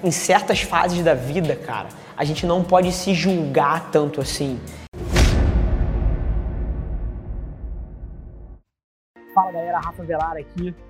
Em certas fases da vida, cara, a gente não pode se julgar tanto assim. Fala galera, Rafa Velar aqui.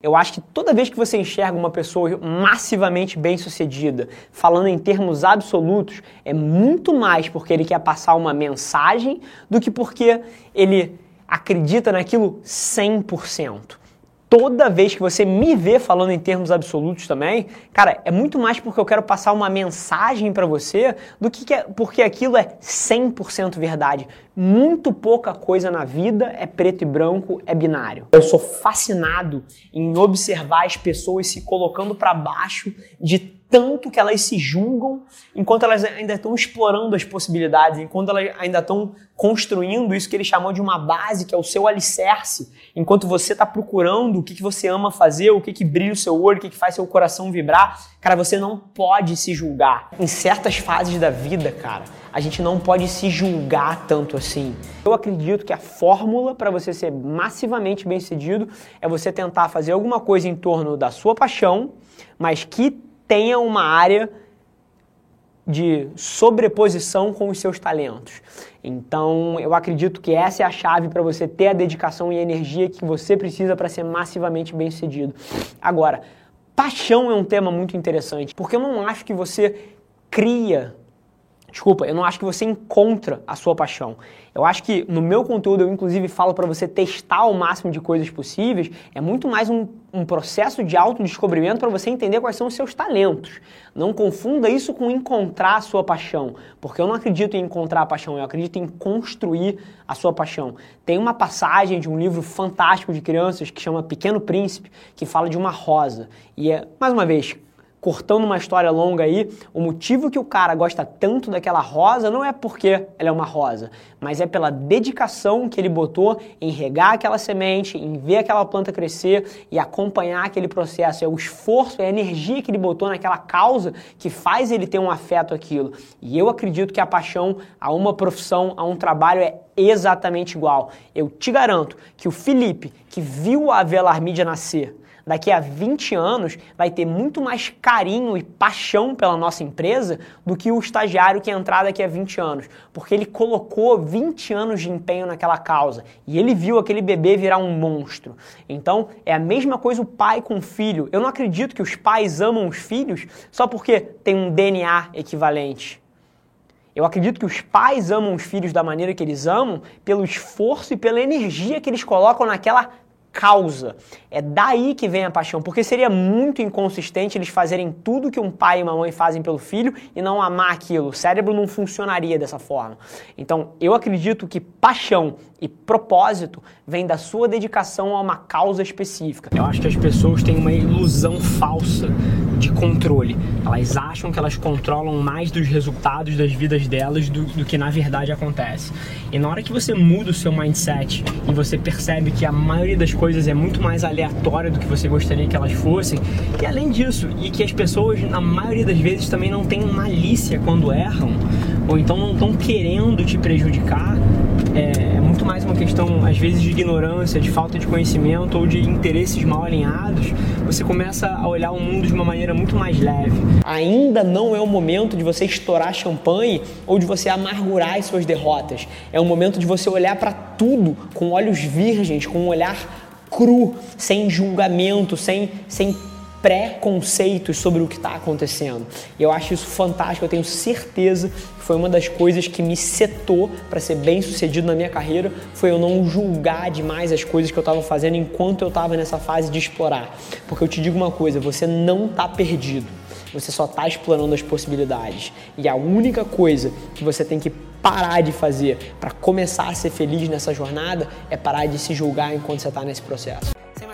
Eu acho que toda vez que você enxerga uma pessoa massivamente bem-sucedida, falando em termos absolutos, é muito mais porque ele quer passar uma mensagem do que porque ele acredita naquilo 100% toda vez que você me vê falando em termos absolutos também, cara, é muito mais porque eu quero passar uma mensagem para você do que, é, porque aquilo é 100% verdade. Muito pouca coisa na vida é preto e branco, é binário. Eu sou fascinado em observar as pessoas se colocando para baixo de tanto que elas se julgam enquanto elas ainda estão explorando as possibilidades, enquanto elas ainda estão construindo isso que ele chamou de uma base, que é o seu alicerce, enquanto você está procurando o que, que você ama fazer, o que, que brilha o seu olho, o que, que faz seu coração vibrar, cara, você não pode se julgar. Em certas fases da vida, cara, a gente não pode se julgar tanto assim. Eu acredito que a fórmula para você ser massivamente bem sucedido é você tentar fazer alguma coisa em torno da sua paixão, mas que tenha uma área de sobreposição com os seus talentos. Então, eu acredito que essa é a chave para você ter a dedicação e a energia que você precisa para ser massivamente bem-sucedido. Agora, paixão é um tema muito interessante, porque eu não acho que você cria Desculpa, eu não acho que você encontra a sua paixão. Eu acho que no meu conteúdo eu inclusive falo para você testar o máximo de coisas possíveis. É muito mais um, um processo de autodescobrimento para você entender quais são os seus talentos. Não confunda isso com encontrar a sua paixão, porque eu não acredito em encontrar a paixão, eu acredito em construir a sua paixão. Tem uma passagem de um livro fantástico de crianças que chama Pequeno Príncipe, que fala de uma rosa. E é, mais uma vez, cortando uma história longa aí, o motivo que o cara gosta tanto daquela rosa não é porque ela é uma rosa, mas é pela dedicação que ele botou em regar aquela semente, em ver aquela planta crescer e acompanhar aquele processo. É o esforço, é a energia que ele botou naquela causa que faz ele ter um afeto aquilo. E eu acredito que a paixão a uma profissão, a um trabalho é exatamente igual. Eu te garanto que o Felipe, que viu a Avelar Mídia nascer, daqui a 20 anos vai ter muito mais carinho e paixão pela nossa empresa do que o estagiário que entrar daqui a 20 anos, porque ele colocou 20 anos de empenho naquela causa e ele viu aquele bebê virar um monstro. Então, é a mesma coisa o pai com o filho. Eu não acredito que os pais amam os filhos só porque tem um DNA equivalente. Eu acredito que os pais amam os filhos da maneira que eles amam pelo esforço e pela energia que eles colocam naquela causa. É daí que vem a paixão, porque seria muito inconsistente eles fazerem tudo que um pai e uma mãe fazem pelo filho e não amar aquilo. O cérebro não funcionaria dessa forma. Então, eu acredito que paixão e propósito vem da sua dedicação a uma causa específica. Eu acho que as pessoas têm uma ilusão falsa de controle. Elas acham que elas controlam mais dos resultados das vidas delas do, do, que na verdade acontece. E na hora que você muda o seu mindset e você percebe que a maioria das coisas é muito mais aleatória do que você gostaria que elas fossem, e além disso, e que as pessoas na maioria das vezes também não têm malícia quando erram, ou então não estão querendo te prejudicar, é, é, muito mais uma questão, às vezes, de ignorância, de falta de conhecimento ou de interesses mal alinhados, você começa a olhar o mundo de uma maneira muito mais leve. Ainda não é o momento de você estourar champanhe ou de você amargurar as suas derrotas. É o momento de você olhar para tudo com olhos virgens, com um olhar cru, sem julgamento, sem, sem pré-conceitos sobre o que está acontecendo. Eu acho isso fantástico, eu tenho certeza que foi uma das coisas que me setou para ser bem sucedido na minha carreira, foi eu não julgar demais as coisas que eu estava fazendo enquanto eu estava nessa fase de explorar. Porque eu te digo uma coisa, você não está perdido. Você só está explorando as possibilidades. E a única coisa que você tem que parar de fazer para começar a ser feliz nessa jornada é parar de se julgar enquanto você está nesse processo.